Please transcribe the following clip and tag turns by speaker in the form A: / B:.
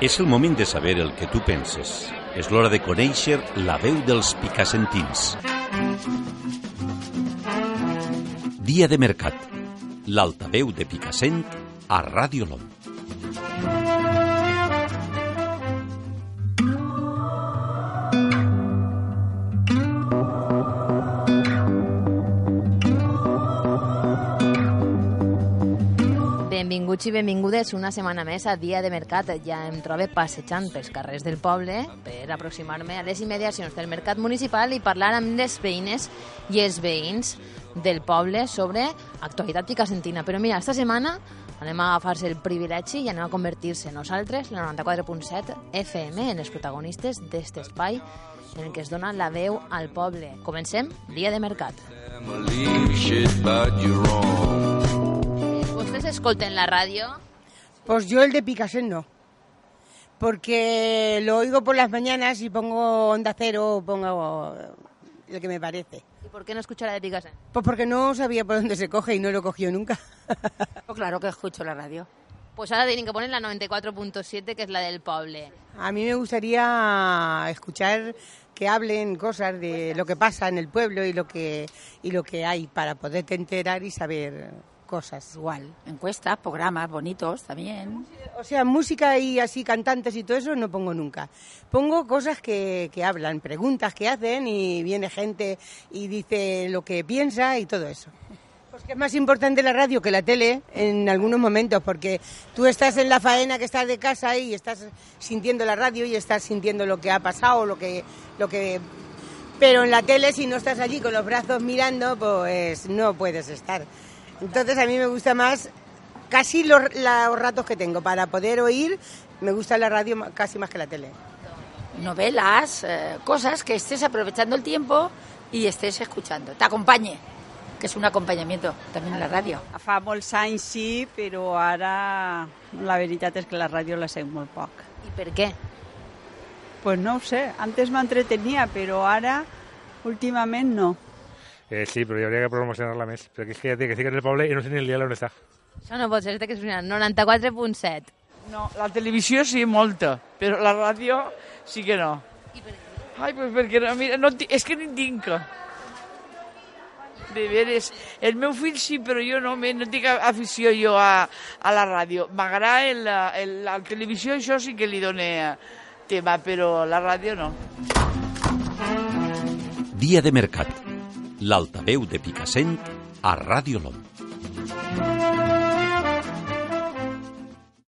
A: És el moment de saber el que tu penses. És l'hora de conèixer la veu dels picassentins. Dia de mercat. L'altaveu de Picassent a Ràdio Lom.
B: Benvinguts i benvingudes una setmana més a Dia de Mercat. Ja em trobo passejant pels carrers del poble per aproximar-me a les immediacions del mercat municipal i parlar amb les veïnes i els veïns del poble sobre actualitat picassentina. Però mira, esta setmana anem a agafar-se el privilegi i anem a convertir-se nosaltres, la 94.7 FM, en els protagonistes d'aquest espai en el que es dona la veu al poble. Comencem, Dia de Mercat. ¿Ustedes escolten la radio?
C: Pues yo el de Picasen no. Porque lo oigo por las mañanas y pongo onda cero o pongo el que me parece.
B: ¿Y por qué no escuchar la de Picasen?
C: Pues porque no sabía por dónde se coge y no lo cogió nunca.
D: Pues claro que escucho la radio.
B: Pues ahora tienen que poner la 94.7, que es la del poble.
C: A mí me gustaría escuchar que hablen cosas de lo que pasa en el pueblo y lo que, y lo que hay para poderte enterar y saber cosas.
D: Igual, encuestas, programas bonitos también.
C: O sea, música y así cantantes y todo eso no pongo nunca. Pongo cosas que, que hablan, preguntas que hacen y viene gente y dice lo que piensa y todo eso. Pues que es más importante la radio que la tele en algunos momentos, porque tú estás en la faena que estás de casa y estás sintiendo la radio y estás sintiendo lo que ha pasado, lo que, lo que pero en la tele si no estás allí con los brazos mirando, pues no puedes estar. Entonces a mí me gusta más, casi los, los ratos que tengo para poder oír, me gusta la radio ma- casi más que la tele.
D: Novelas, eh, cosas que estés aprovechando el tiempo y estés escuchando. Te acompañe, que es un acompañamiento también en la radio.
E: Fa molts anys sí, però ara la veritat és que la ràdio la sent molt poc.
B: ¿Y por qué?
E: Pues no ho sé, antes m'entretenia, però ara últimament no.
F: Eh, sí, però hi hauria que promocionar-la més, perquè és que ja té que sí que és el poble i no sé ni el dia on està.
B: Això no pot ser, que sonar 94.7.
G: No, la televisió sí, molta, però la ràdio sí que no. Ai, pues perquè no, mira, no, és que ni tinc. De veres, el meu fill sí, però jo no, me- no tinc afició jo a, a la ràdio. M'agrada el, el, la televisió, això sí que li dona eh, tema, però la ràdio no.
A: Dia de mercat l'altaveu de Picassent a Ràdio LOM.